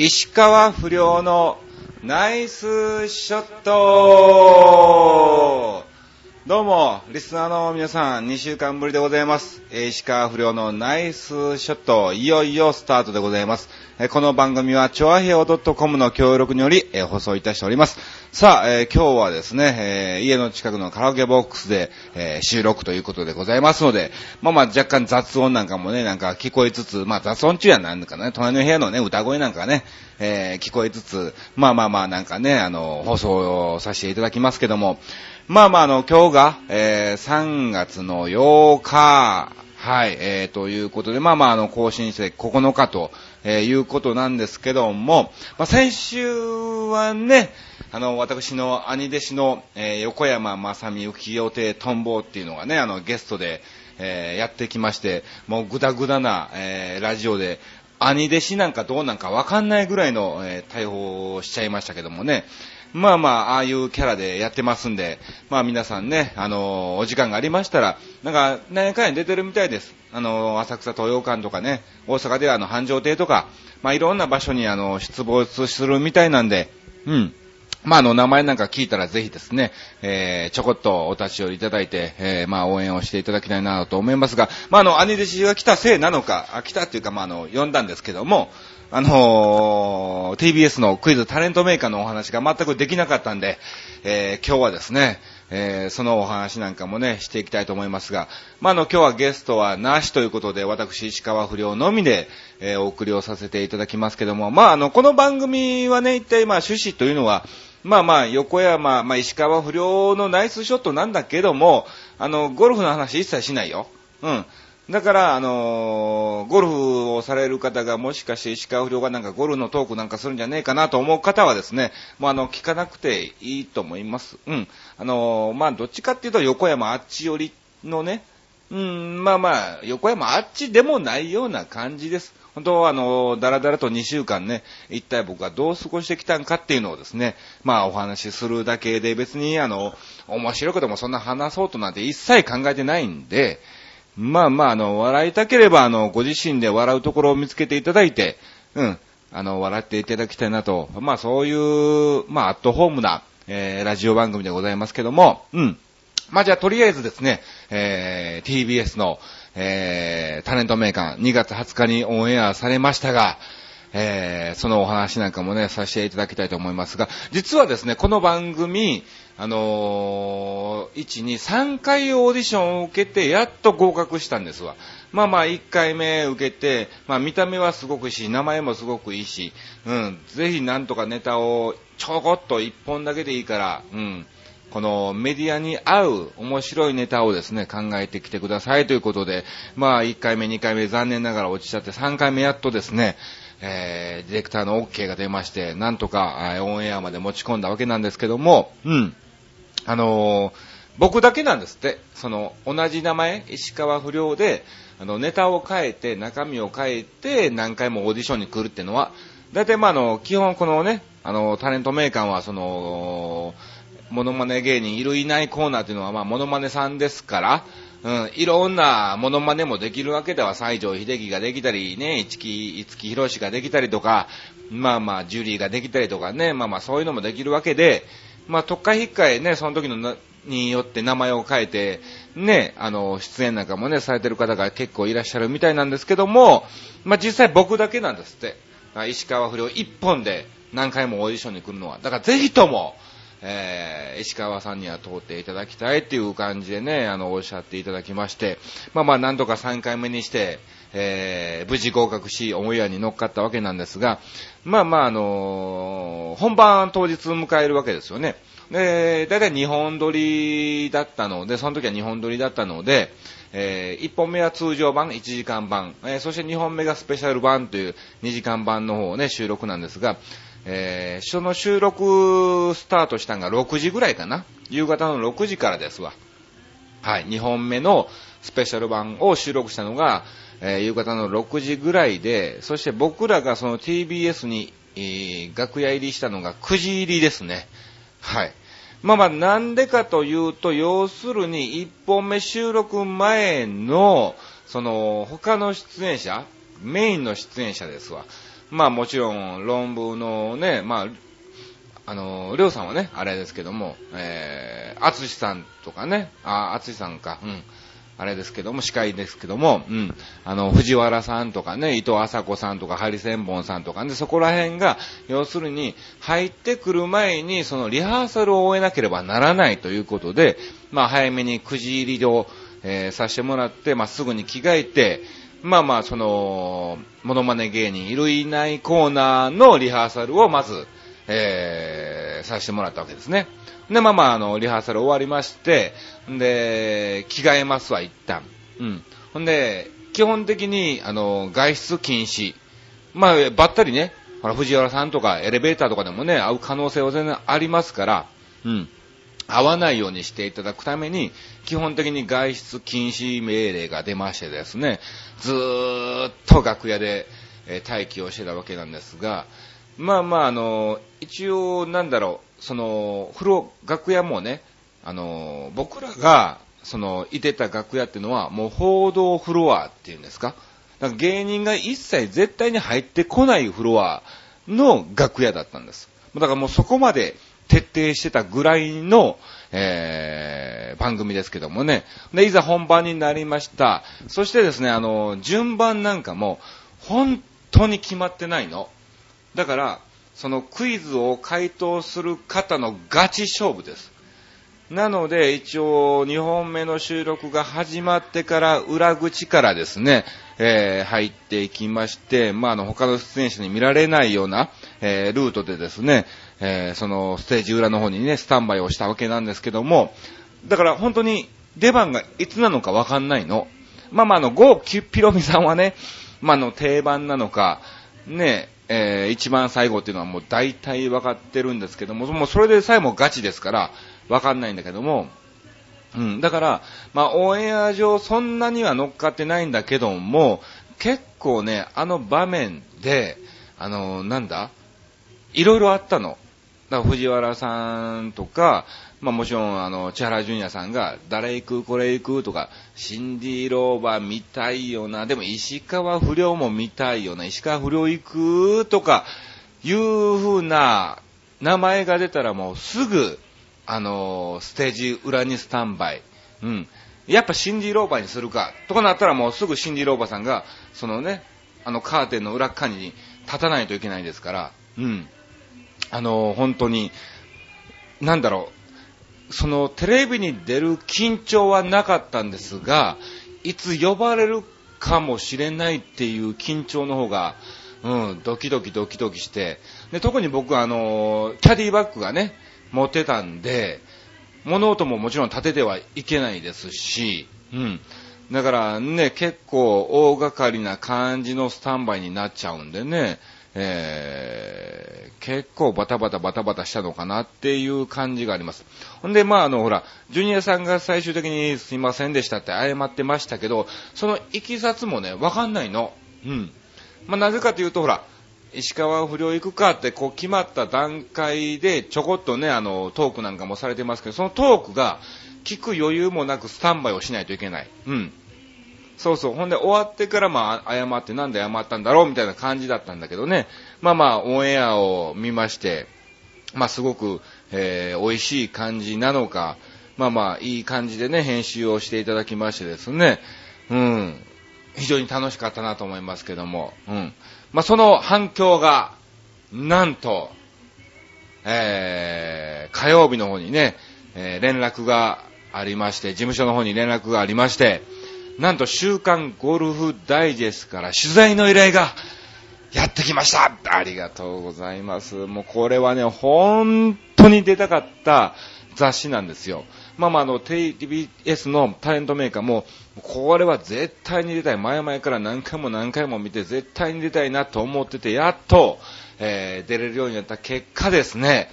石川不良のナイスショット。どうも、リスナーの皆さん、2週間ぶりでございます。石川不良のナイスショット、いよいよスタートでございます。この番組は、チョアヘオ .com の協力により、放送いたしております。さあ、今日はですね、家の近くのカラオケボックスで、収録ということでございますので、まあまあ若干雑音なんかもね、なんか聞こえつつ、まあ雑音中やなんかね、隣の部屋のね、歌声なんかね、聞こえつつ、まあまあまあなんかね、あの、放送させていただきますけども、まあまああの、今日が、えー3月の8日、はい、えー、ということで、まあまああの、更新して9日と、えーいうことなんですけども、まあ先週はね、あの、私の兄弟子の、えー横山正美浮世亭トンボっていうのがね、あの、ゲストで、えーやってきまして、もうぐだぐだな、えーラジオで、兄弟子なんかどうなんかわかんないぐらいの、えー対応をしちゃいましたけどもね。まあまあ、ああいうキャラでやってますんで、まあ皆さんね、あのお時間がありましたら、なんか、何回に出てるみたいです。あの浅草東洋館とかね、大阪ではあの、繁盛亭とか、まあいろんな場所にあの、出没するみたいなんで、うん。まあ、あの、名前なんか聞いたらぜひですね、えー、ちょこっとお立ち寄りいただいて、えー、まあ、応援をしていただきたいなと思いますが、まあ、あの、兄弟子が来たせいなのか、あ来たっていうか、まあ、あの、呼んだんですけども、あのー TBS のクイズタレントメーカーのお話が全くできなかったんで、えー、今日はですね、えー、そのお話なんかもね、していきたいと思いますが、まあ、あの、今日はゲストはなしということで、私、石川不良のみで、えー、お送りをさせていただきますけども、まあ、あの、この番組はね、一体、まあ、趣旨というのは、まあまあ、横山、まあ、石川不良のナイスショットなんだけども、あの、ゴルフの話一切しないよ。うん。だから、あのーゴルフをされる方がもしかして石川不良がなんかゴルフのトークなんかするんじゃねえかなと思う方はですね、もうあの、聞かなくていいと思います。うん。あのーまあ、どっちかっていうと横山あっち寄りのね、うん、まあまあ、横山あっちでもないような感じです。本当あの、だらだらと2週間ね、一体僕がどう過ごしてきたんかっていうのをですね、まあお話しするだけで別にあの、面白くてもそんな話そうとなんて一切考えてないんで、まあまああの、笑いたければあの、ご自身で笑うところを見つけていただいて、うん、あの、笑っていただきたいなと、まあそういう、まあアットホームな、えー、ラジオ番組でございますけども、うん。まあじゃあとりあえずですね、えー、TBS の、えー、タレント名鑑2月20日にオンエアされましたが、えー、そのお話なんかもね、させていただきたいと思いますが、実はですね、この番組、あのー、1、2、3回オーディションを受けて、やっと合格したんですわ。まあまあ、1回目受けて、まあ見た目はすごくいいし、名前もすごくいいし、うん、ぜひなんとかネタをちょこっと1本だけでいいから、うん、このメディアに合う面白いネタをですね、考えてきてくださいということで、まあ1回目、2回目残念ながら落ちちゃって、3回目やっとですね、えー、ディレクターの OK が出まして、なんとか、えオンエアまで持ち込んだわけなんですけども、うん。あのー僕だけなんですって。その、同じ名前、石川不良で、あの、ネタを変えて、中身を変えて、何回もオーディションに来るっていうのは、大体まあ、あの、基本このね、あの、タレント名鑑は、その、モノマネ芸人いるいないコーナーっていうのは、まあ、モノマネさんですから、うん、いろんなモノマネもできるわけでは、西城秀樹ができたり、ね、市木、五木ひろしができたりとか、まあまあ、ジュリーができたりとかね、まあまあ、そういうのもできるわけで、まあ、特会引っかえね、その時の、によって名前を変えて、ね、あの、出演なんかもね、されてる方が結構いらっしゃるみたいなんですけども、まあ、実際僕だけなんですって。石川不良一本で何回もオーディションに来るのは。だからぜひとも、えー、石川さんには通っていただきたいっていう感じでね、あの、おっしゃっていただきまして、まあまあ、なんとか3回目にして、えー、無事合格し、オンエアに乗っかったわけなんですが、まあまあ、あのー本番当日迎えるわけですよね。で、だいたい2本撮りだったので、その時は2本撮りだったので、え1本目は通常版、1時間版、えーそして2本目がスペシャル版という2時間版の方をね、収録なんですが、えーその収録スタートしたのが6時ぐらいかな。夕方の6時からですわ。はい、2本目のスペシャル版を収録したのが、えー夕方の6時ぐらいで、そして僕らがその TBS に、えー楽屋入りしたのが9時入りですね。はい。まあまあ、なんでかというと、要するに1本目収録前の、その、他の出演者、メインの出演者ですわ。まあもちろん論文のね、まあ、あの、りょうさんはね、あれですけども、えー、あつしさんとかね、あ、あつしさんか、うん。あれですけども、司会ですけども、うん。あの、藤原さんとかね、伊藤麻子さんとか、ハリセンボンさんとかね、そこら辺が、要するに、入ってくる前に、そのリハーサルを終えなければならないということで、まあ、早めに9時入りを、えー、させてもらって、まあ、すぐに着替えて、まあまあ、その、モノマネ芸人いるいないコーナーのリハーサルをまず、えー、させてもらったわけですね。で、まあまあ、あの、リハーサル終わりまして、んで、着替えますわ、一旦。うん。ほんで、基本的に、あの、外出禁止。まあ、ばったりね、ほら、藤原さんとかエレベーターとかでもね、会う可能性は全然ありますから、うん。会わないようにしていただくために、基本的に外出禁止命令が出ましてですね、ずーっと楽屋で、え待機をしてたわけなんですが、まあまあ、あの、一応、なんだろう、その、風呂、楽屋もね、あの、僕らが、その、いてた楽屋っていうのは、もう報道フロアっていうんですか？か芸人が一切絶対に入ってこないフロアの楽屋だったんです。だからもうそこまで徹底してたぐらいの、えー、番組ですけどもね。で、いざ本番になりました。そしてですね、あの、順番なんかも、本当に決まってないの。だから、そのクイズを回答する方のガチ勝負です。なので、一応、2本目の収録が始まってから裏口からですね、えー、入っていきまして、まあ、あの、他の出演者に見られないような、えー、ルートでですね、えー、そのステージ裏の方にね、スタンバイをしたわけなんですけども、だから本当に出番がいつなのかわかんないの。まあまあ、あの、ゴー・キュッピロミさんはね、まあ、あの、定番なのか、ね、えー、一番最後っていうのはもう大体分かってるんですけども、もうそれでさえもガチですから、分かんないんだけども、うん、だから、まあ、オンエア上そんなには乗っかってないんだけども、結構ね、あの場面で、あの、なんだいろいろあったの。だから藤原さんとか、まあもちろん、あの、千原ジュニアさんが、誰行く、これ行く？とか、シンディ・ローバー見たいよな、でも石川不良も見たいよな、石川不良行く？とか、いう風な名前が出たらもうすぐ、あの、ステージ裏にスタンバイ。うん。やっぱシンディ・ローバーにするか。とかなったらもうすぐシンディ・ローバーさんが、そのね、あのカーテンの裏っ側に立たないといけないですから、うん。あの、本当に、なんだろう、そのテレビに出る緊張はなかったんですが、いつ呼ばれるかもしれないっていう緊張の方が、うん、ドキドキドキドキして、で、特に僕はあの、キャディバッグがね、持ってたんで、物音ももちろん立ててはいけないですし、うん。だからね、結構大掛かりな感じのスタンバイになっちゃうんでね、えー、結構バタバタバタバタしたのかなっていう感じがあります。ほんで、まあ、あの、ほら、ジュニアさんが最終的にすいませんでしたって謝ってましたけど、そのいきさつもね、わかんないの。うん。まあ、なぜかというと、ほら、石川不良行くかってこう決まった段階でちょこっとね、あの、トークなんかもされてますけど、そのトークが聞く余裕もなくスタンバイをしないといけない。うん。そうそう。ほんで終わってからまあ謝ってなんで謝ったんだろうみたいな感じだったんだけどね。まあまあオンエアを見まして、まあすごく、えー、美味しい感じなのか、まあまあいい感じでね、編集をしていただきましてですね。うん。非常に楽しかったなと思いますけども。うん。まあその反響が、なんと、えー、火曜日の方にね、えー、連絡がありまして、事務所の方に連絡がありまして、なんと週刊ゴルフダイジェスから取材の依頼がやってきましたありがとうございます。もうこれはね、本当に出たかった雑誌なんですよ。まあまあ、あの、TBS のタレントメーカーも、これは絶対に出たい。前々から何回も何回も見て、絶対に出たいなと思ってて、やっと、えー、出れるようになった結果ですね、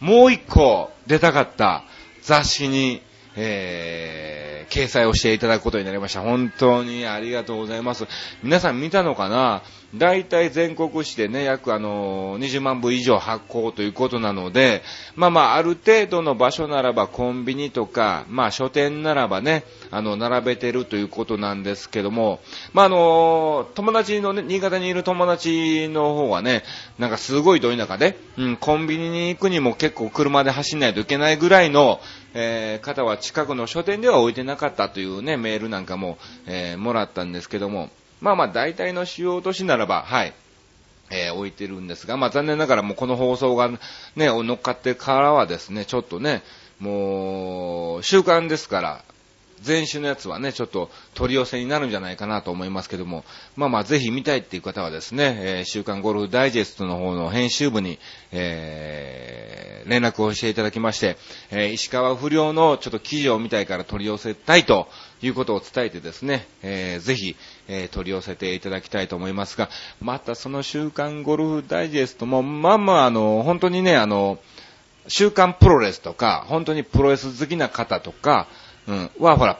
もう一個出たかった雑誌に、えー、掲載をしていただくことになりました。本当にありがとうございます。皆さん見たのかな？大体全国紙でね、約あの、20万部以上発行ということなので、まあまあ、ある程度の場所ならばコンビニとか、まあ書店ならばね、あの、並べてるということなんですけども、まああの、友達のね、新潟にいる友達の方はね、なんかすごいど田舎で、うん、コンビニに行くにも結構車で走んないといけないぐらいの、えー、方は近くの書店では置いてなかったというね、メールなんかも、えー、もらったんですけども、まあまあ大体の主要都市ならば、はい、えー、置いてるんですが、まあ残念ながらもうこの放送がね、乗っかってからはですね、ちょっとね、もう、習慣ですから、前週のやつはね、ちょっと取り寄せになるんじゃないかなと思いますけども、まあまあぜひ見たいっていう方はですね、えー、週刊ゴルフダイジェストの方の編集部に、えー、連絡をしていただきまして、えー、石川不良のちょっと記事を見たいから取り寄せたいということを伝えてですね、えー、ぜひ、え、取り寄せていただきたいと思いますが、またその週刊ゴルフダイジェストも、まあまああの、本当にね、あの、週刊プロレスとか、本当にプロレス好きな方とか、うん、は、ほら、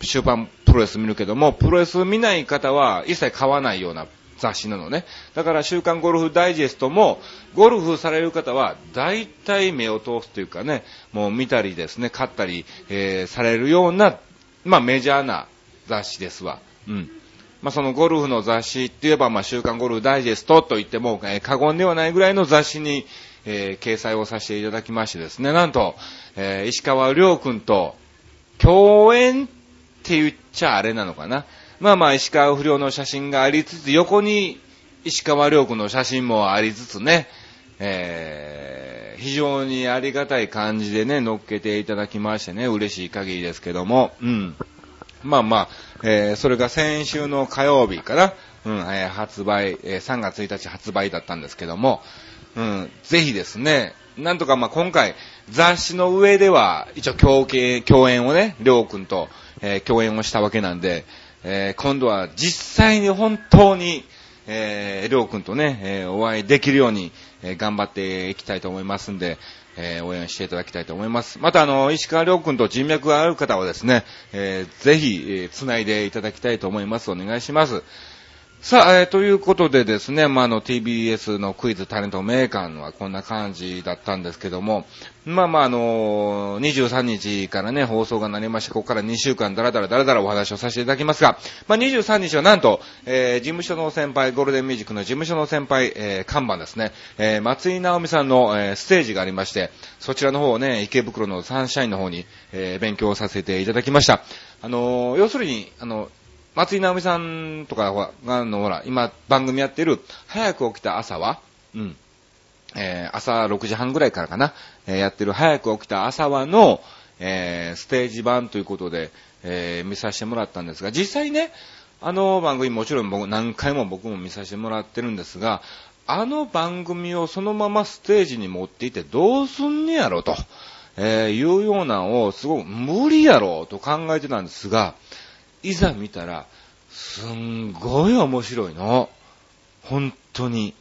終盤プロレス見るけども、プロレス見ない方は一切買わないような雑誌なのね。だから週刊ゴルフダイジェストも、ゴルフされる方は大体目を通すというかね、もう見たりですね、買ったり、えー、されるような、まあメジャーな雑誌ですわ。うん。まあそのゴルフの雑誌って言えば、まあ週刊ゴルフダイジェストと言っても、えー、過言ではないぐらいの雑誌に、えー、掲載をさせていただきましてですね、なんと、えー、石川良君と、共演って言っちゃあれなのかな。まあまあ、石川不良の写真がありつつ、横に石川良君の写真もありつつね、えー、非常にありがたい感じでね、乗っけていただきましてね、嬉しい限りですけども、うん。まあまあ、えー、それが先週の火曜日かな、うん、えー、発売、えー、3月1日発売だったんですけども、うん、ぜひですね、なんとかまあ今回、雑誌の上では、一応共共演をね、りょうくんと、えー、共演をしたわけなんで、えー、今度は実際に本当に、えー、りょうくんとね、えー、お会いできるように、えー、頑張っていきたいと思いますんで、えー、応援していただきたいと思います。また、あの、石川りょうくんと人脈がある方はですね、えー、ぜひ、えー、繋いでいただきたいと思います。お願いします。さあ、えー、ということでですね、まあ、の、TBS のクイズタレント名鑑はこんな感じだったんですけども、まあまあ、あのー、23日からね、放送がなりまして、ここから2週間だらだらだらだらお話をさせていただきますが、まあ、23日はなんと、えー、事務所の先輩、ゴールデンミュージックの事務所の先輩、えー、看板ですね、えー、松井直美さんの、えー、ステージがありまして、そちらの方をね、池袋のサンシャインの方に、えー、勉強させていただきました。あのー、要するに、あの、松井直美さんとかは、あの、ほら、今番組やってる、早く起きた朝は、うん、えー、朝6時半ぐらいからかな、えー、やってる早く起きた朝はの、えー、ステージ版ということで、え、見させてもらったんですが、実際ね、あの番組もちろん僕何回も僕も見させてもらってるんですが、あの番組をそのままステージに持っていてどうすんねやろと、え、いうようなのをすごく無理やろと考えてたんですが、いざ見たら、すんごい面白いの。本当に。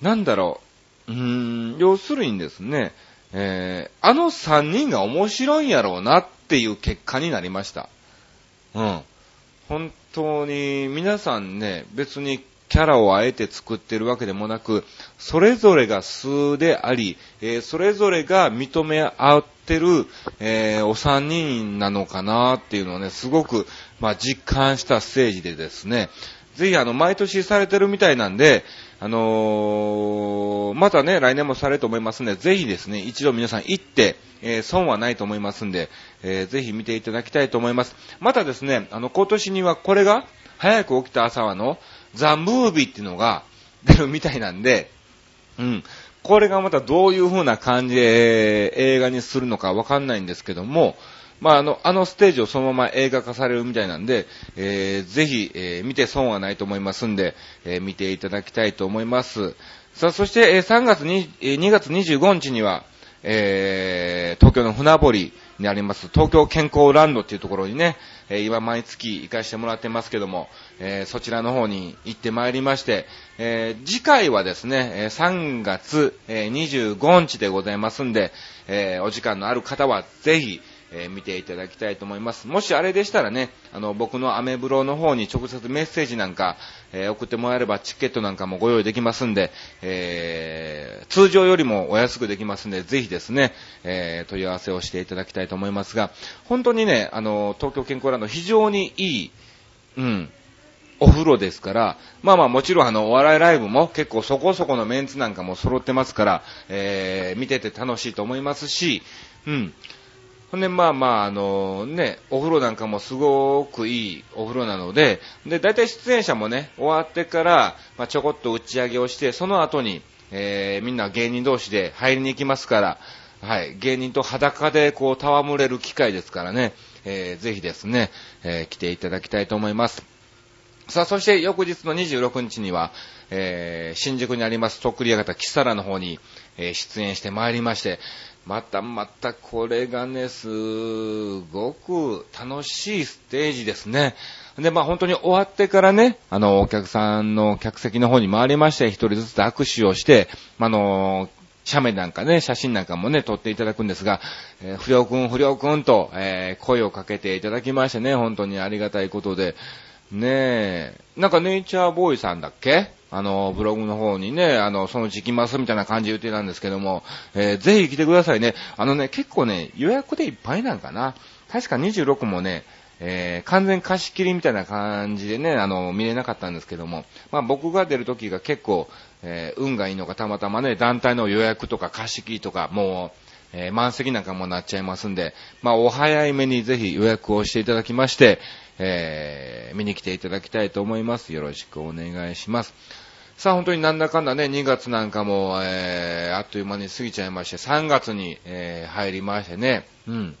なんだろう。うーん、要するにですね、えー、あの3人が面白いんやろうなっていう結果になりました。うん。本当に皆さんね、別にキャラをあえて作ってるわけでもなく、それぞれが数であり、えー、それぞれが認め合ってる、えー、お三人なのかなっていうのをね、すごく、まあ、実感したステージでですね、ぜひあの、毎年されてるみたいなんで、あのー、またね、来年もされると思いますんで、ぜひですね、一度皆さん行って、えー、損はないと思いますんで、えー、ぜひ見ていただきたいと思います。またですね、あの、今年にはこれが、早く起きた朝はの、ザ・ムービーっていうのが出るみたいなんで、うん。これがまたどういう風な感じで映画にするのかわかんないんですけども、まあ、あの、あのステージをそのまま映画化されるみたいなんで、えー、ぜひ、えー、見て損はないと思いますんで、えー、見ていただきたいと思います。さあ、そして、えー、3月に、え、2月25日には、えー、東京の船堀にあります、東京健康ランドっていうところにね、え、今毎月行かしてもらってますけども、え、そちらの方に行ってまいりまして、え、次回はですね、3月、25日でございますんで、えお時間のある方はぜひ、えー、見ていただきたいと思います。もしあれでしたらね、あの、僕のアメブロの方に直接メッセージなんか、えー、送ってもらえればチケットなんかもご用意できますんで、えー、通常よりもお安くできますんで、ぜひですね、え、問い合わせをしていただきたいと思いますが、本当にね、あの、東京健康ランド非常にいい、うん、お風呂ですから、まあまあもちろんあの、お笑いライブも結構そこそこのメンツなんかも揃ってますから、えー、見てて楽しいと思いますし、うん。ほんで、まあまあ、あのね、お風呂なんかもすごくいいお風呂なので、で、大体出演者もね、終わってから、まあ、ちょこっと打ち上げをして、その後に、えー、みんな芸人同士で入りに行きますから、はい、芸人と裸でこう戯れる機会ですからね、えー、ぜひですね、えー、来ていただきたいと思います。さあ、そして翌日の26日には、えー、新宿にありますとっくり屋形キサラの方に、えー、出演してまいりまして、またまたこれがね、すごく楽しいステージですね。で、まあ本当に終わってからね、あの、お客さんの客席の方に回りまして、一人ずつ握手をして、あの、写メなんかね、写真なんかもね、撮っていただくんですが、えー、不良くん、不良くんと、えー、声をかけていただきましてね、本当にありがたいことで、ねえ、なんかネイチャーボーイさんだっけ？あの、ブログの方にね、あの、そのうち行きますみたいな感じで言ってたんですけども、えー、ぜひ来てくださいね。あのね、結構ね、予約でいっぱいなんかな。確か26もね、えー、完全貸し切りみたいな感じでね、あの、見れなかったんですけども、まあ僕が出る時が結構、えー、運がいいのかたまたまね、団体の予約とか貸し切りとか、もう、えー、満席なんかもなっちゃいますんで、まあお早いめにぜひ予約をしていただきまして、えー、見に来ていただきたいと思います。よろしくお願いします。さあ本当になんだかんだね、2月なんかも、えー、あっという間に過ぎちゃいまして、3月に、えー、入りましてね、うん。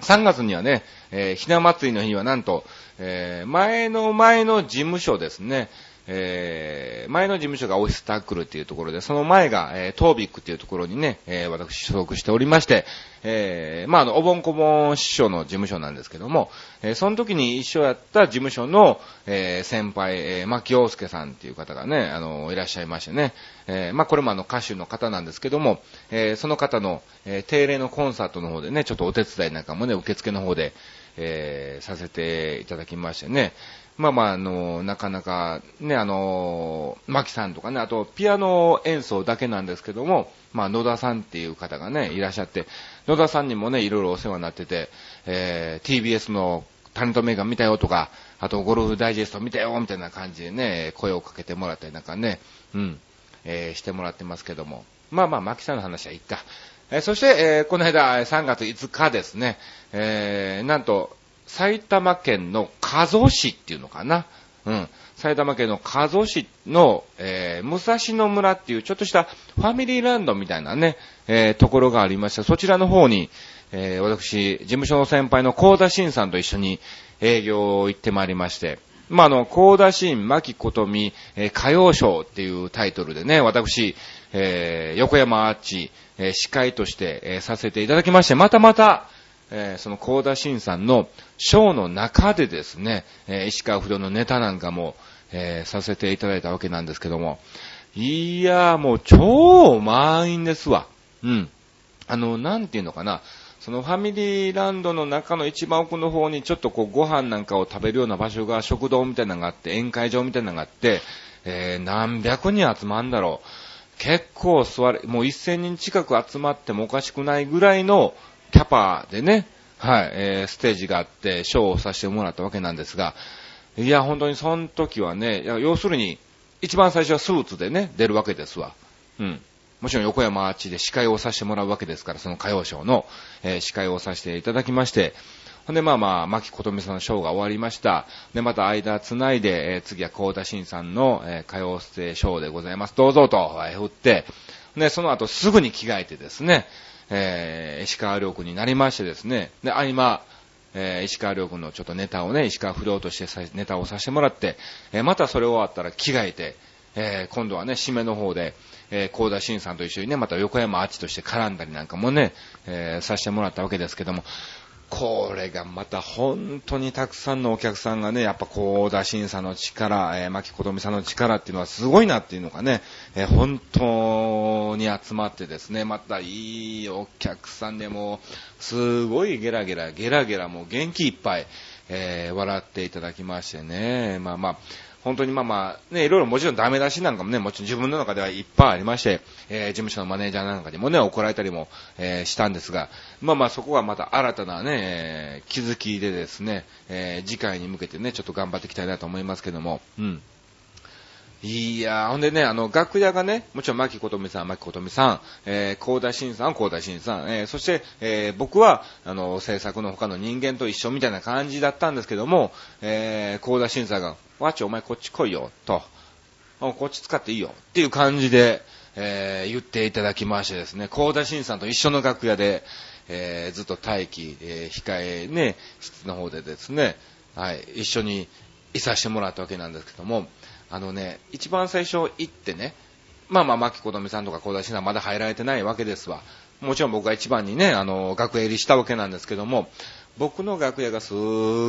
3月にはね、えー、ひな祭りの日はなんと、えー、前の前の事務所ですね、えー、前の事務所がオフィスタックルっていうところで、その前が、えー、トービックっていうところにね、えー、私所属しておりまして、えー、まあ、あの、おぼんこぼん師匠の事務所なんですけども、えー、その時に一緒やった事務所の、えー、先輩、えー、牧陽介さんっていう方がね、あの、いらっしゃいましてね、えー、まあ、これもあの、歌手の方なんですけども、えー、その方の、えー、定例のコンサートの方でね、ちょっとお手伝いなんかもね、受付の方で、えー、させていただきましてね、まあまあ、あの、なかなか、ね、あの、マキさんとかね、あと、ピアノ演奏だけなんですけども、まあ、野田さんっていう方がね、いらっしゃって、野田さんにもね、いろいろお世話になってて、えー、TBS のタレントメーカー見たよとか、あと、ゴルフダイジェスト見たよみたいな感じでね、声をかけてもらったりなんかね、うん、えー、してもらってますけども。まあまあ、マキさんの話はいいか。えー、そして、えー、この間、3月5日ですね、えー、なんと、埼玉県の加須市っていうのかな。うん。埼玉県の加須市の、えー、武蔵野村っていうちょっとしたファミリーランドみたいなね、えー、ところがありました。そちらの方に、えー、私、事務所の先輩の高田新さんと一緒に営業を行ってまいりまして、まあ、あの、高田新、牧琴美、えー、歌謡賞っていうタイトルでね、私、えー、横山アーチ、えー、司会として、えー、させていただきまして、またまた、えー、その高田新さんのショーの中でですね、えー、石川不良のネタなんかも、えー、させていただいたわけなんですけども、いやーもう超満員ですわ。うん。あの、なんていうのかな。そのファミリーランドの中の一番奥の方にちょっとこうご飯なんかを食べるような場所が食堂みたいなのがあって、宴会場みたいなのがあって、えー、何百人集まるんだろう。結構座れ、もう1000人近く集まってもおかしくないぐらいの、キャパでね、はい、えー、ステージがあって、ショーをさせてもらったわけなんですが、いや、本当にその時はね、要するに、一番最初はスーツでね、出るわけですわ。うん。もちろん横山アーチで司会をさせてもらうわけですから、その歌謡ショーの、えー、司会をさせていただきまして、ほんで、まあまあ、牧琴美さんのショーが終わりました。で、また間繋いで、えー、次は高田新さんの、えー、歌謡ステーショーでございます。どうぞと、えー、振って、で、その後すぐに着替えてですね、えー、石川遼君になりましてですね、で、合間、えー、石川遼君のちょっとネタをね、石川不良としてさネタをさせてもらって、えー、またそれ終わったら着替えて、えー、今度はね、締めの方で、えー、高田新さんと一緒にね、また横山アーチとして絡んだりなんかもね、えー、させてもらったわけですけども、これがまた本当にたくさんのお客さんがね、やっぱ高田審査の力、えー、牧琴美さんの力っていうのはすごいなっていうのがね、え、本当に集まってですね、またいいお客さんでも、すごいゲラゲラ、ゲラゲラもう元気いっぱい、えー、笑っていただきましてね、まあまあ、本当にまあまあ、ね、いろいろもちろんダメ出しなんかもね、もちろん自分の中ではいっぱいありまして、えー、事務所のマネージャーなんかにもね、怒られたりも、えー、したんですが、まあまあそこはまた新たなね、えー、気づきでですね、え、次回に向けてね、ちょっと頑張っていきたいなと思いますけども、うん。いやー、ほんでね、あの、楽屋がね、もちろん、牧琴美さん、牧琴美さん、えー、高田新さん、高田新さん、えー、そして、えー、僕は、あの、制作の他の人間と一緒みたいな感じだったんですけども、えー、高田新さんが、わちお前こっち来いよ、と、こっち使っていいよ、っていう感じで、えー、言っていただきましてですね、高田新さんと一緒の楽屋で、えー、ずっと待機、えー、控えね、室の方でですね、はい、一緒にいさせてもらったわけなんですけども、あのね、一番最初行ってね、まあまあ、牧子留さんとか小田さんまだ入られてないわけですわ。もちろん僕が一番にね、あの、楽屋入りしたわけなんですけども、僕の楽屋がす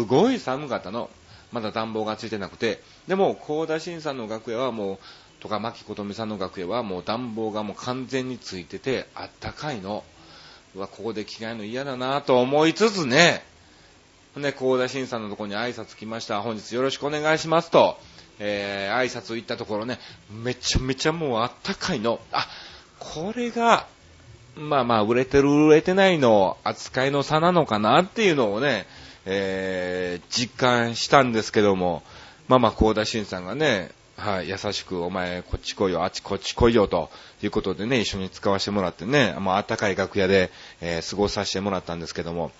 ごい寒かったの。まだ暖房がついてなくて、でも、高田新さんの楽屋はもう、とか、牧子留さんの楽屋はもう暖房がもう完全についてて、あったかいの。うわ、ここで着替えるの嫌だなと思いつつね、ね、高田新さんのとこに挨拶来ました。本日よろしくお願いしますと。えー、挨拶行ったところね、めちゃめちゃもうあったかいの。あ、これが、まあまあ、売れてる売れてないの扱いの差なのかなっていうのをね、えー、実感したんですけども、まあまあ、高田新さんがね、はい、優しく、お前、こっち来いよ、あっちこっち来いよ、ということでね、一緒に使わせてもらってね、まあ、あったかい楽屋で、えー、過ごさせてもらったんですけども、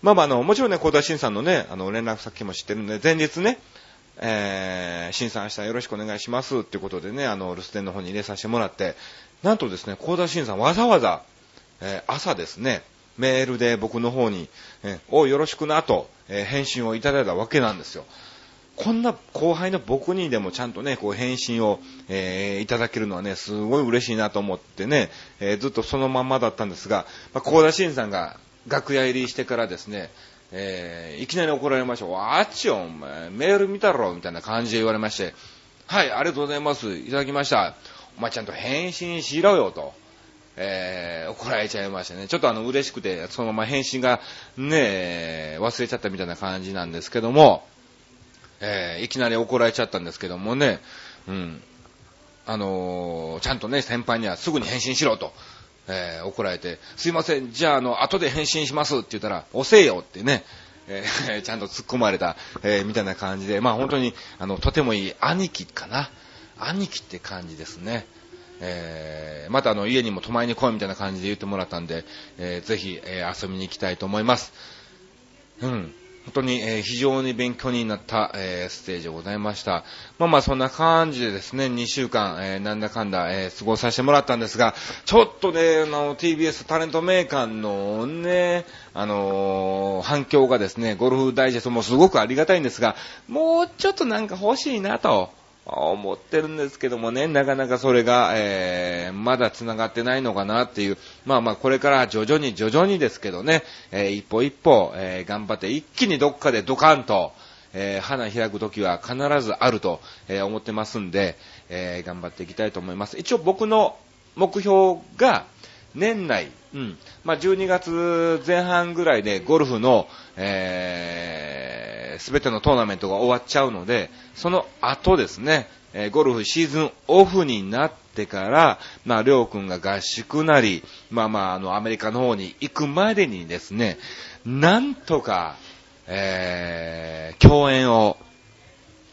まあまあ、あの、もちろんね、高田新さんのね、あの、連絡先も知ってるんで、前日ね、えー、新さん明日よろしくお願いしますっていうことでね、あの、留守電の方に入れさせてもらって、なんとですね、高田新さんわざわざ、えー、朝ですね、メールで僕の方に、えー、およろしくなと、えー、返信をいただいたわけなんですよ。こんな後輩の僕にでもちゃんとね、こう返信を、えー、いただけるのはね、すごい嬉しいなと思ってね、えー、ずっとそのまんまだったんですが、まあ、高田新さんが楽屋入りしてからですね、えー、いきなり怒られました。わっちよ、お前、メール見たろみたいな感じで言われまして、はい、ありがとうございます。いただきました。お前ちゃんと返信しろよ、と。えー、怒られちゃいましたね。ちょっとあの、嬉しくて、そのまま返信が、ね、忘れちゃったみたいな感じなんですけども、えー、いきなり怒られちゃったんですけどもね、うん。あのー、ちゃんとね、先輩にはすぐに返信しろと。えー、怒られて、すいません、じゃあ、あの、後で返信しますって言ったら、押せよってね、えー、ちゃんと突っ込まれた、えー、みたいな感じで、まあ本当に、あの、とてもいい兄貴かな。兄貴って感じですね。えー、またあの、家にも泊まりに来いみたいな感じで言ってもらったんで、えー、ぜひ、えー、遊びに行きたいと思います。うん。本当に、えー、非常に勉強になった、えー、ステージでございました。まあまあそんな感じでですね、2週間、えー、なんだかんだ、え過ごさせてもらったんですが、ちょっとね、あの、TBS タレント名館のね、あの反響がですね、ゴルフダイジェストもすごくありがたいんですが、もうちょっとなんか欲しいなと。思ってるんですけどもね、なかなかそれが、えー、まだ繋がってないのかなっていう、まあまあこれから徐々に徐々にですけどね、えー、一歩一歩、えー、頑張って一気にどっかでドカンと、えー、花開く時は必ずあると、えー、思ってますんで、えー、頑張っていきたいと思います。一応僕の目標が、年内、うん、まあ、12月前半ぐらいでゴルフの、えー、すべてのトーナメントが終わっちゃうので、その後ですね、えー、ゴルフシーズンオフになってから、まあ、りょうくんが合宿なり、まあまあ、あの、アメリカの方に行くまでにですね、なんとか、えー、共演を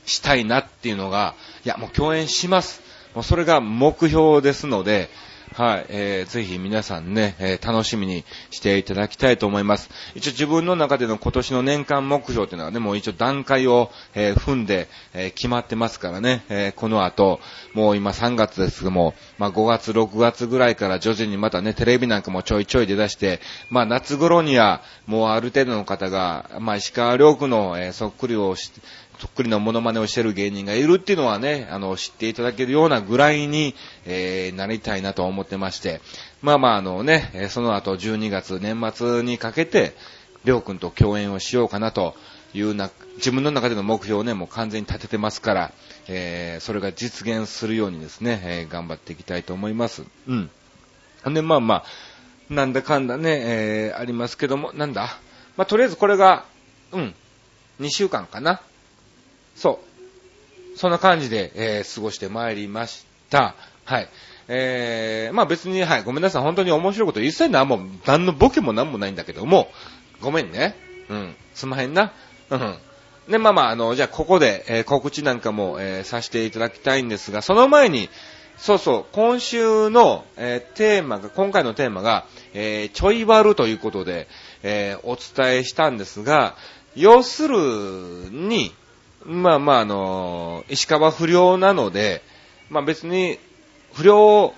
したいなっていうのが、いや、もう共演します。もうそれが目標ですので、はい、えー、ぜひ皆さんね、えー、楽しみにしていただきたいと思います。一応自分の中での今年の年間目標っていうのはね、もう一応段階を、えー、踏んで、えー、決まってますからね、えー、この後、もう今3月ですけども、まあ5月、6月ぐらいから徐々にまたね、テレビなんかもちょいちょい出だして、まあ夏頃にはもうある程度の方が、まあ石川良区の、えー、そっくりをしてそっくりのモノマネをしてる芸人がいるっていうのはね、あの、知っていただけるようなぐらいに、えー、なりたいなと思ってまして、まあまああのね、その後12月年末にかけて、りょうくんと共演をしようかなというな、自分の中での目標をね、もう完全に立ててますから、えー、それが実現するようにですね、えー、頑張っていきたいと思います。うん。ほんで、まあまあ、なんだかんだね、えー、ありますけども、なんだ？まあ、とりあえずこれが、うん、2週間かな。そう。そんな感じで、えー、過ごしてまいりました。はい。えー、まあ別に、はい、ごめんなさい。本当に面白いこと一切何も、何のボケも何もないんだけども、ごめんね。うん、すまへんな。うん。で、まあまあ、あの、じゃあここで、えー、告知なんかも、えー、させていただきたいんですが、その前に、そうそう、今週の、えー、テーマが、今回のテーマが、え、ちょい悪ということで、え、お伝えしたんですが、要するに、まあまあ、あの、石川不良なので、まあ別に、不良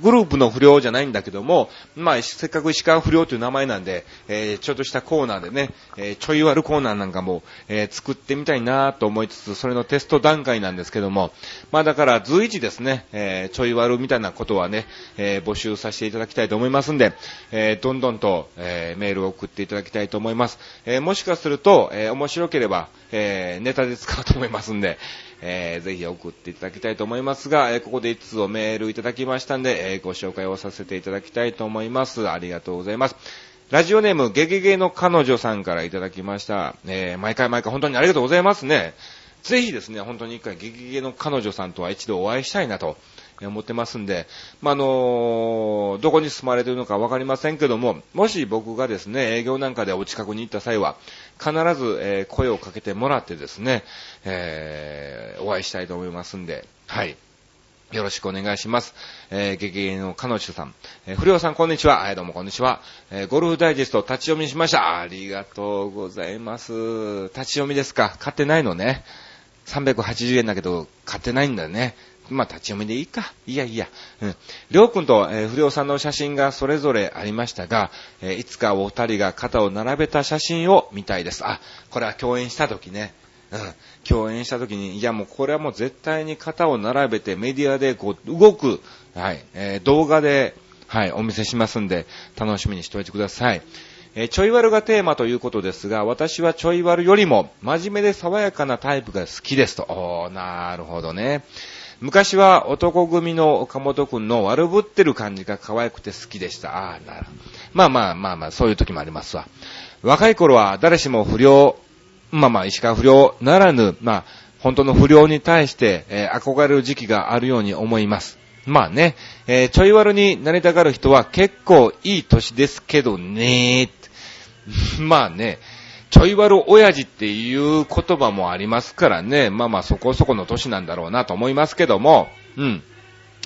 グループの不良じゃないんだけども、まあ、せっかく石川不良という名前なんで、えー、ちょっとしたコーナーでね、えー、ちょい悪コーナーなんかも、えー、作ってみたいなと思いつつ、それのテスト段階なんですけども、まあだから随時ですね、えちょい悪みたいなことはね、え募集させていただきたいと思いますんで、えどんどんと、えメールを送っていただきたいと思います。えもしかすると、え面白ければ、えネタで使うと思いますんで、えー、ぜひ送っていただきたいと思いますが、えー、ここで1つをメールいただきましたんで、えー、ご紹介をさせていただきたいと思います。ありがとうございます。ラジオネーム、ゲゲゲの彼女さんからいただきました。えー、毎回毎回本当にありがとうございますね。ぜひですね、本当に一回ゲゲゲの彼女さんとは一度お会いしたいなと思ってますんで、まあ、あのどこに住まれているのかわかりませんけども、もし僕がですね、営業なんかでお近くに行った際は、必ず、え、声をかけてもらってですね、えー、お会いしたいと思いますんで、はい。よろしくお願いします。えー、劇芸の彼女さん。えー、不良さんこんにちは。はい、どうもこんにちは。えー、ゴルフダイジェスト立ち読みしました。ありがとうございます。立ち読みですか？買ってないのね。380円だけど、買ってないんだね。まあ、立ち読みでいいか。いやいや。うん。りょうくんと、えー、不良さんの写真がそれぞれありましたが、えー、いつかお二人が肩を並べた写真を見たいです。あ、これは共演した時ね。うん。共演した時に、いやもうこれはもう絶対に肩を並べてメディアでこう動く、はい、えー、動画で、はい、お見せしますんで、楽しみにしておいてください。えー、ちょい悪がテーマということですが、私はちょい悪よりも真面目で爽やかなタイプが好きですと。おー、なるほどね。昔は男組の岡本くんの悪ぶってる感じが可愛くて好きでした。ああ、なるまあまあまあまあ、そういう時もありますわ。若い頃は誰しも不良、まあまあ、石川不良ならぬ、まあ、本当の不良に対して、えー、憧れる時期があるように思います。まあね、えー、ちょい悪になりたがる人は結構いい歳ですけどね まあね、ちょい悪親父っていう言葉もありますからね。まあまあそこそこの年なんだろうなと思いますけども、うん。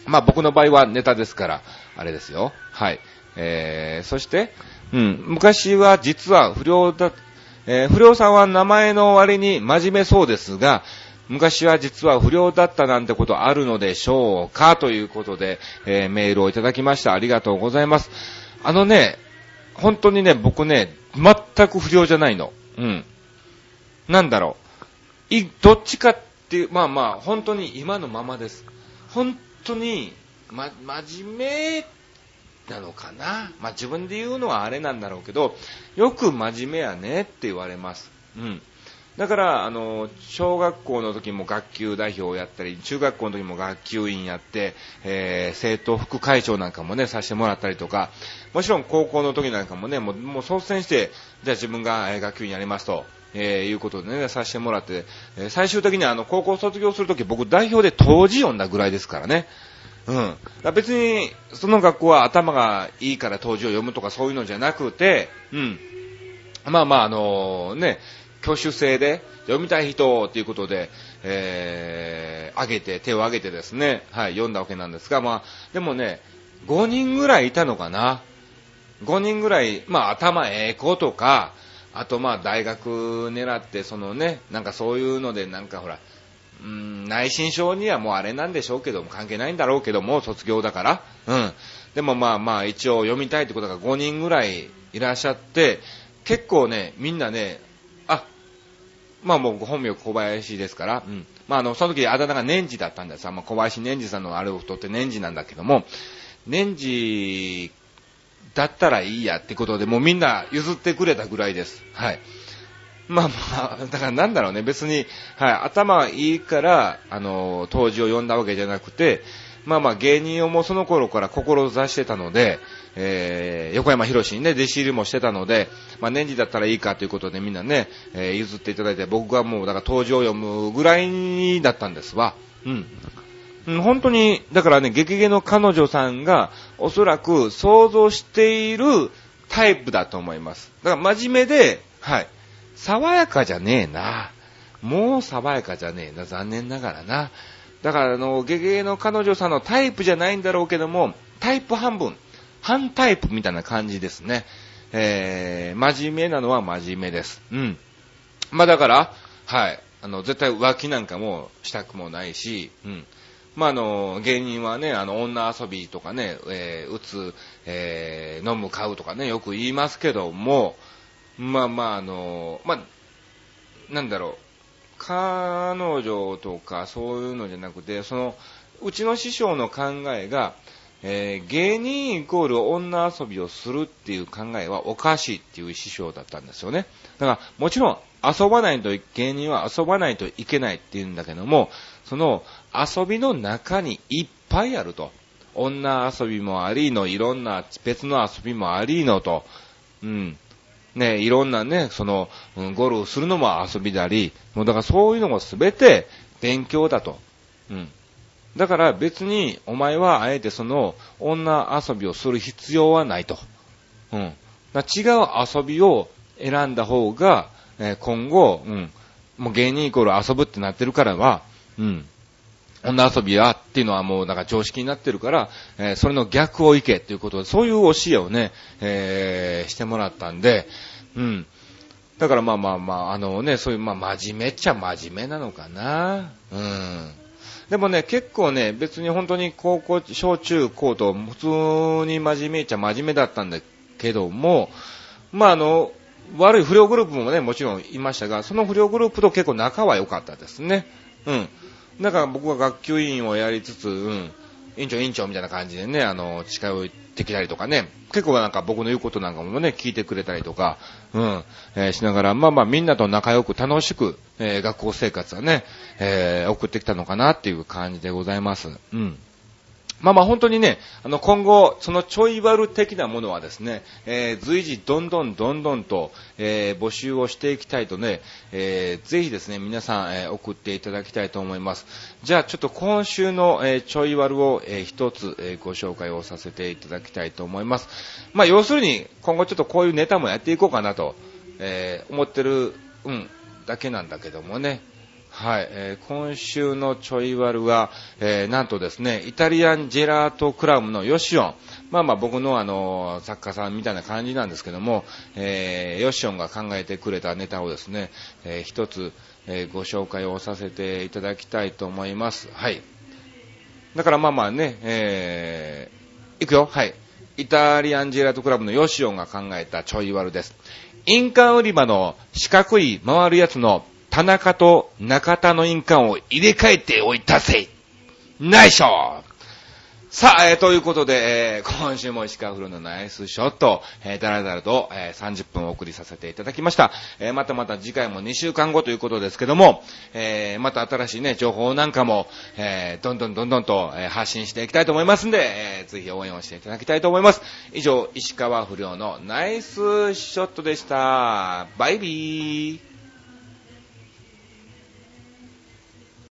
まあ僕の場合はネタですから、あれですよ。はい。えー、そして、うん、昔は実は不良だ、えー、不良さんは名前の割に真面目そうですが、昔は実は不良だったなんてことあるのでしょうかということで、えー、メールをいただきました。ありがとうございます。あのね、本当にね、僕ね、全く不良じゃないの。うん。なんだろう。い、どっちかっていう、まあまあ、本当に今のままです。本当に、ま、真面目なのかな。まあ自分で言うのはあれなんだろうけど、よく真面目やねって言われます。うん。だから、あの、小学校の時も学級代表をやったり、中学校の時も学級委員やって、えー、生徒副会長なんかもね、させてもらったりとか、もちろん高校の時なんかもね、もうもう率先して、じゃあ自分がえ学級委員やりますと、えー、いうことでね、させてもらって、えー、最終的にあの、高校卒業するとき僕代表で当時読んだぐらいですからね。うん。別に、その学校は頭がいいから当時を読むとかそういうのじゃなくて、うん。まあまあ、あの、ね、挙手制で読みたい人っていうことで、えー、挙げて、手を挙げてですね、はい、読んだわけなんですが、まあ、でもね、5人ぐらいいたのかな。5人ぐらい、まあ、頭ええ子とか、あとまあ、大学狙って、そのね、なんかそういうので、なんかほら、うん、内心症にはもうあれなんでしょうけども、関係ないんだろうけども、卒業だから。うん。でもまあまあ、一応読みたいってことが5人ぐらいいらっしゃって、結構ね、みんなね、まあもう本名小林ですから、うん。まああの、その時あだ名が年次だったんですまあ小林年次さんのあれを太って年次なんだけども、年次だったらいいやってことで、もうみんな譲ってくれたぐらいです。はい。まあまあ、だからなんだろうね、別に、はい、頭はいいから、あの、当時を呼んだわけじゃなくて、まあまあ芸人をもうその頃から志してたので、えー、横山博にね、弟子入りもしてたので、まあ年次だったらいいかということでみんなね、えー、譲っていただいて、僕はもうだから当時を読むぐらいだったんですわ。うん。うん、本当に、だからね、激ゲの彼女さんが、おそらく想像しているタイプだと思います。だから真面目で、はい。爽やかじゃねえな。もう爽やかじゃねえな。残念ながらな。だから、あの、ゲゲゲの彼女さんのタイプじゃないんだろうけども、タイプ半分、半タイプみたいな感じですね。えー、真面目なのは真面目です。うん。まあだから、はい。あの、絶対浮気なんかもしたくもないし、うん。まあ、あの、芸人はね、あの、女遊びとかね、えー、打つ、えー、飲む、買うとかね、よく言いますけども、まあまあ、あの、まあ、なんだろう、彼女とかそういうのじゃなくて、その、うちの師匠の考えが、えー、芸人イコール女遊びをするっていう考えはおかしいっていう師匠だったんですよね。だから、もちろん遊ばないと、芸人は遊ばないといけないって言うんだけども、その遊びの中にいっぱいあると。女遊びもありの、いろんな別の遊びもありのと、うん。ね、いろんなね、その、うん、ゴルフするのも遊びだり、もうだからそういうのもすべて勉強だと。うん。だから別にお前はあえてその女遊びをする必要はないと。うん。違う遊びを選んだ方が、えー、今後、うん。もう芸人イコール遊ぶってなってるからは、うん。女遊びやっていうのはもうなんか常識になってるから、えー、それの逆を行けっていうことで、そういう教えをね、えー、してもらったんで、うん。だからまあまあまあ、あのね、そういう、まあ真面目っちゃ真面目なのかな。うん。でもね、結構ね、別に本当に高校、小中高と普通に真面目っちゃ真面目だったんだけども、まああの、悪い不良グループもね、もちろんいましたが、その不良グループと結構仲は良かったですね。うん。だから僕は学級委員をやりつつ、うん、委員長委員長みたいな感じでね、あの、近寄ってきたりとかね、結構なんか僕の言うことなんかもね、聞いてくれたりとか、うん、えー、しながら、まあまあみんなと仲良く楽しく、えー、学校生活はね、えー、送ってきたのかなっていう感じでございます。うん。まあまあ本当にね、あの今後、そのちょい悪的なものはですね、えー、随時どんどんどんどんと、えー、募集をしていきたいとね、えー、ぜひですね、皆さん、えー、送っていただきたいと思います。じゃあちょっと今週の、えー、ちょい悪を、えー、一つ、えー、ご紹介をさせていただきたいと思います。まあ要するに、今後ちょっとこういうネタもやっていこうかなと、えー、思ってる、うん、だけなんだけどもね。はい、えー、今週のちょい悪は、えー、なんとですね、イタリアンジェラートクラブのヨシオン。まあまあ僕のあの、作家さんみたいな感じなんですけども、えー、ヨシオンが考えてくれたネタをですね、えー、一つ、えー、ご紹介をさせていただきたいと思います。はい。だからまあまあね、えー、いくよ。はい。イタリアンジェラートクラブのヨシオンが考えたちょい悪です。印鑑売り場の四角い回るやつの田中と中田の印鑑を入れ替えておいたせい。ないしょさあ、えー、ということで、えー、今週も石川風呂のナイスショット、えー、だらだらと、えー、30分お送りさせていただきました。えー、またまた次回も2週間後ということですけども、えー、また新しいね、情報なんかも、えー、どんどんどんどんと、えー、発信していきたいと思いますんで、えー、ぜひ応援をしていただきたいと思います。以上、石川不良のナイスショットでした。バイビー。